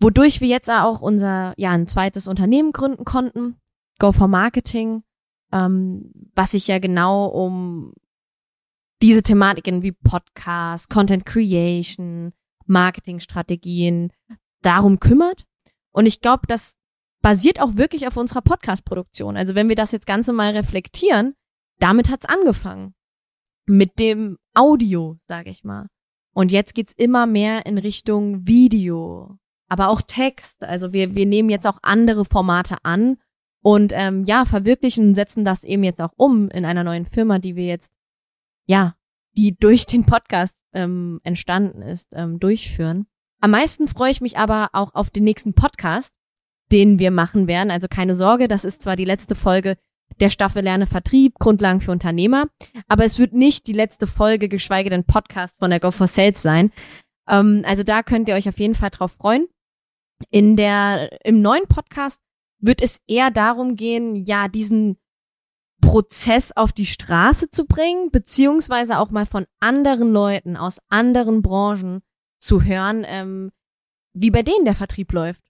wodurch wir jetzt auch unser ja ein zweites Unternehmen gründen konnten, Go for Marketing, ähm, was sich ja genau um diese Thematiken wie Podcast, Content Creation, Marketingstrategien darum kümmert. Und ich glaube, das basiert auch wirklich auf unserer Podcast-Produktion. Also wenn wir das jetzt Ganze mal reflektieren, damit hat's angefangen. Mit dem Audio, sage ich mal. Und jetzt geht's immer mehr in Richtung Video, aber auch Text. Also wir, wir nehmen jetzt auch andere Formate an und ähm, ja, verwirklichen und setzen das eben jetzt auch um in einer neuen Firma, die wir jetzt ja, die durch den Podcast ähm, entstanden ist, ähm, durchführen. Am meisten freue ich mich aber auch auf den nächsten Podcast, den wir machen werden. Also keine Sorge, das ist zwar die letzte Folge der Staffel Lerne Vertrieb, Grundlagen für Unternehmer, aber es wird nicht die letzte Folge, geschweige denn Podcast von der Go for Sales sein. Ähm, also da könnt ihr euch auf jeden Fall drauf freuen. In der, im neuen Podcast wird es eher darum gehen, ja, diesen Prozess auf die Straße zu bringen, beziehungsweise auch mal von anderen Leuten aus anderen Branchen zu hören, ähm, wie bei denen der Vertrieb läuft.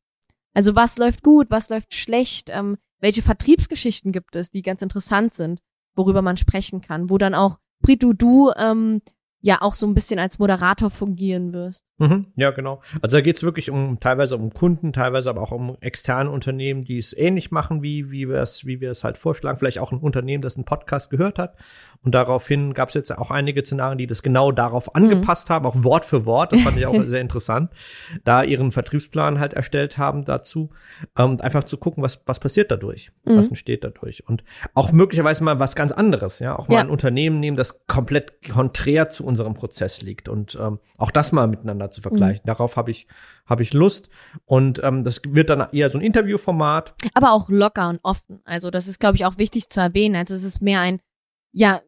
Also was läuft gut, was läuft schlecht, ähm, welche Vertriebsgeschichten gibt es, die ganz interessant sind, worüber man sprechen kann, wo dann auch Brito, du ähm, ja auch so ein bisschen als Moderator fungieren wirst. Mhm, ja, genau. Also da geht es wirklich um teilweise um Kunden, teilweise aber auch um externe Unternehmen, die es ähnlich machen, wie, wie wir es, wie wir es halt vorschlagen. Vielleicht auch ein Unternehmen, das einen Podcast gehört hat. Und daraufhin gab es jetzt auch einige Szenarien, die das genau darauf mhm. angepasst mhm. haben, auch Wort für Wort. Das fand ich auch sehr interessant, da ihren Vertriebsplan halt erstellt haben dazu. Ähm, und einfach zu gucken, was, was passiert dadurch, mhm. was entsteht dadurch. Und auch möglicherweise mal was ganz anderes, ja. Auch mal ja. ein Unternehmen nehmen, das komplett konträr zu unserem Prozess liegt und ähm, auch das mal miteinander zu vergleichen. Mhm. Darauf habe ich habe ich Lust und ähm, das wird dann eher so ein Interviewformat. Aber auch locker und offen. Also das ist glaube ich auch wichtig zu erwähnen. Also es ist mehr ein ja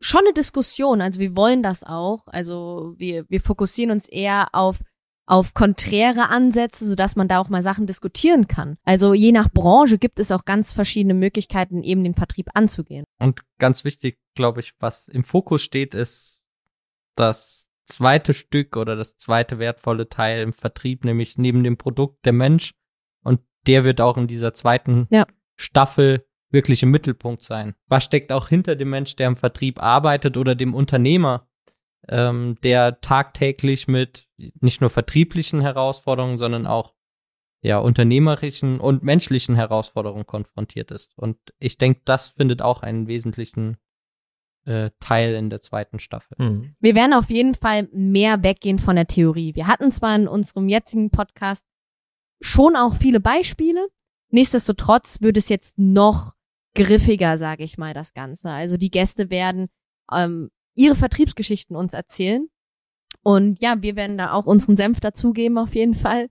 schon eine Diskussion. Also wir wollen das auch. Also wir wir fokussieren uns eher auf auf konträre Ansätze, sodass man da auch mal Sachen diskutieren kann. Also je nach Branche gibt es auch ganz verschiedene Möglichkeiten, eben den Vertrieb anzugehen. Und ganz wichtig, glaube ich, was im Fokus steht, ist das zweite Stück oder das zweite wertvolle Teil im Vertrieb, nämlich neben dem Produkt der Mensch. Und der wird auch in dieser zweiten ja. Staffel wirklich im Mittelpunkt sein. Was steckt auch hinter dem Mensch, der im Vertrieb arbeitet oder dem Unternehmer, ähm, der tagtäglich mit nicht nur vertrieblichen Herausforderungen, sondern auch ja unternehmerischen und menschlichen Herausforderungen konfrontiert ist. Und ich denke, das findet auch einen wesentlichen Teil in der zweiten Staffel. Mhm. Wir werden auf jeden Fall mehr weggehen von der Theorie. Wir hatten zwar in unserem jetzigen Podcast schon auch viele Beispiele, nichtsdestotrotz wird es jetzt noch griffiger, sage ich mal, das Ganze. Also die Gäste werden ähm, ihre Vertriebsgeschichten uns erzählen. Und ja, wir werden da auch unseren Senf dazugeben auf jeden Fall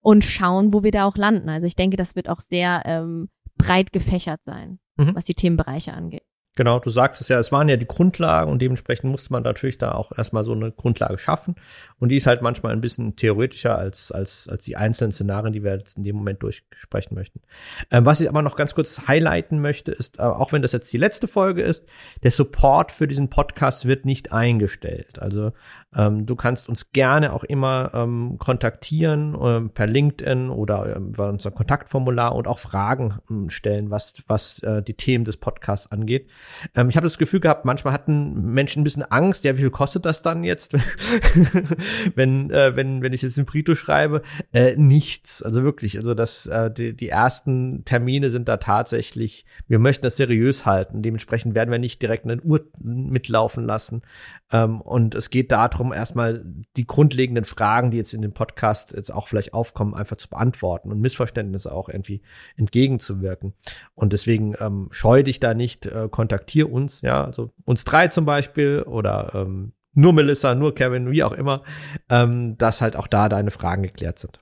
und schauen, wo wir da auch landen. Also ich denke, das wird auch sehr ähm, breit gefächert sein, mhm. was die Themenbereiche angeht. Genau, du sagst es ja, es waren ja die Grundlagen und dementsprechend musste man natürlich da auch erstmal so eine Grundlage schaffen. Und die ist halt manchmal ein bisschen theoretischer als, als, als die einzelnen Szenarien, die wir jetzt in dem Moment durchsprechen möchten. Ähm, was ich aber noch ganz kurz highlighten möchte, ist, äh, auch wenn das jetzt die letzte Folge ist, der Support für diesen Podcast wird nicht eingestellt. Also ähm, du kannst uns gerne auch immer ähm, kontaktieren ähm, per LinkedIn oder ähm, über unser Kontaktformular und auch Fragen ähm, stellen, was, was äh, die Themen des Podcasts angeht. Ähm, ich habe das Gefühl gehabt, manchmal hatten Menschen ein bisschen Angst, ja, wie viel kostet das dann jetzt, wenn, äh, wenn, wenn ich jetzt in Brito schreibe? Äh, nichts. Also wirklich, also das, äh, die, die ersten Termine sind da tatsächlich, wir möchten das seriös halten. Dementsprechend werden wir nicht direkt eine Uhr mitlaufen lassen. Und es geht darum, erstmal die grundlegenden Fragen, die jetzt in dem Podcast jetzt auch vielleicht aufkommen, einfach zu beantworten und Missverständnisse auch irgendwie entgegenzuwirken. Und deswegen ähm, scheu dich da nicht, äh, kontaktier uns, ja, also uns drei zum Beispiel oder ähm, nur Melissa, nur Kevin, wie auch immer, ähm, dass halt auch da deine Fragen geklärt sind.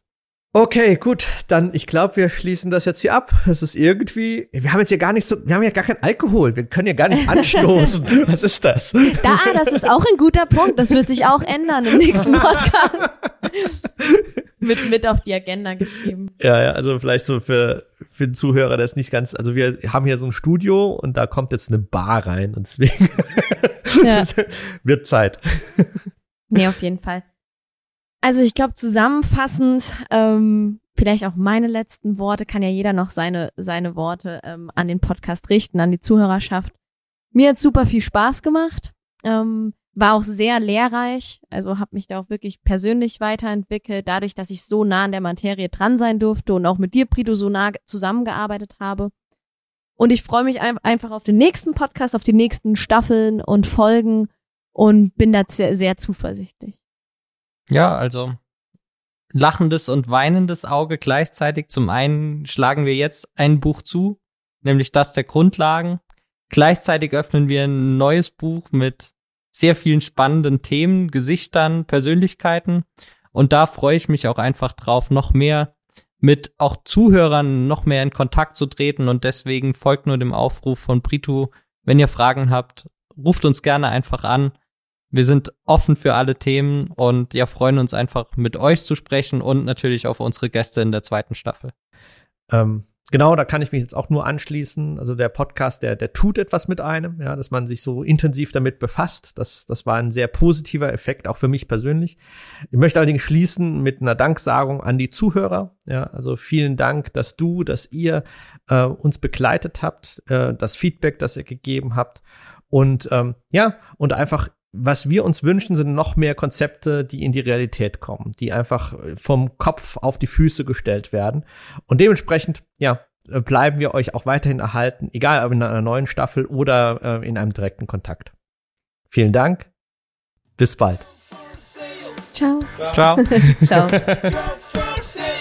Okay, gut, dann ich glaube, wir schließen das jetzt hier ab. Es ist irgendwie, wir haben jetzt hier gar nicht so, wir haben ja gar keinen Alkohol, wir können ja gar nicht anstoßen. Was ist das? Da, das ist auch ein guter Punkt. Das wird sich auch ändern im nächsten Podcast. mit, mit auf die Agenda geschrieben. Ja, ja, also vielleicht so für, für den Zuhörer, das ist nicht ganz, also wir haben hier so ein Studio und da kommt jetzt eine Bar rein und deswegen ja. wird Zeit. Nee, auf jeden Fall. Also ich glaube zusammenfassend, ähm, vielleicht auch meine letzten Worte, kann ja jeder noch seine, seine Worte ähm, an den Podcast richten, an die Zuhörerschaft. Mir hat super viel Spaß gemacht, ähm, war auch sehr lehrreich, also habe mich da auch wirklich persönlich weiterentwickelt, dadurch, dass ich so nah an der Materie dran sein durfte und auch mit dir, Prito, so nah zusammengearbeitet habe. Und ich freue mich ein einfach auf den nächsten Podcast, auf die nächsten Staffeln und Folgen und bin da sehr, sehr zuversichtlich. Ja, also lachendes und weinendes Auge gleichzeitig. Zum einen schlagen wir jetzt ein Buch zu, nämlich das der Grundlagen. Gleichzeitig öffnen wir ein neues Buch mit sehr vielen spannenden Themen, Gesichtern, Persönlichkeiten. Und da freue ich mich auch einfach drauf, noch mehr mit auch Zuhörern noch mehr in Kontakt zu treten. Und deswegen folgt nur dem Aufruf von Britu, wenn ihr Fragen habt, ruft uns gerne einfach an. Wir sind offen für alle Themen und ja, freuen uns einfach mit euch zu sprechen und natürlich auf unsere Gäste in der zweiten Staffel. Ähm, genau, da kann ich mich jetzt auch nur anschließen. Also der Podcast, der, der tut etwas mit einem, ja, dass man sich so intensiv damit befasst. Das, das war ein sehr positiver Effekt, auch für mich persönlich. Ich möchte allerdings schließen mit einer Danksagung an die Zuhörer. Ja, also vielen Dank, dass du, dass ihr äh, uns begleitet habt, äh, das Feedback, das ihr gegeben habt. Und ähm, ja, und einfach was wir uns wünschen, sind noch mehr Konzepte, die in die Realität kommen, die einfach vom Kopf auf die Füße gestellt werden. Und dementsprechend, ja, bleiben wir euch auch weiterhin erhalten, egal ob in einer neuen Staffel oder äh, in einem direkten Kontakt. Vielen Dank. Bis bald. Ciao. Ciao. Ciao.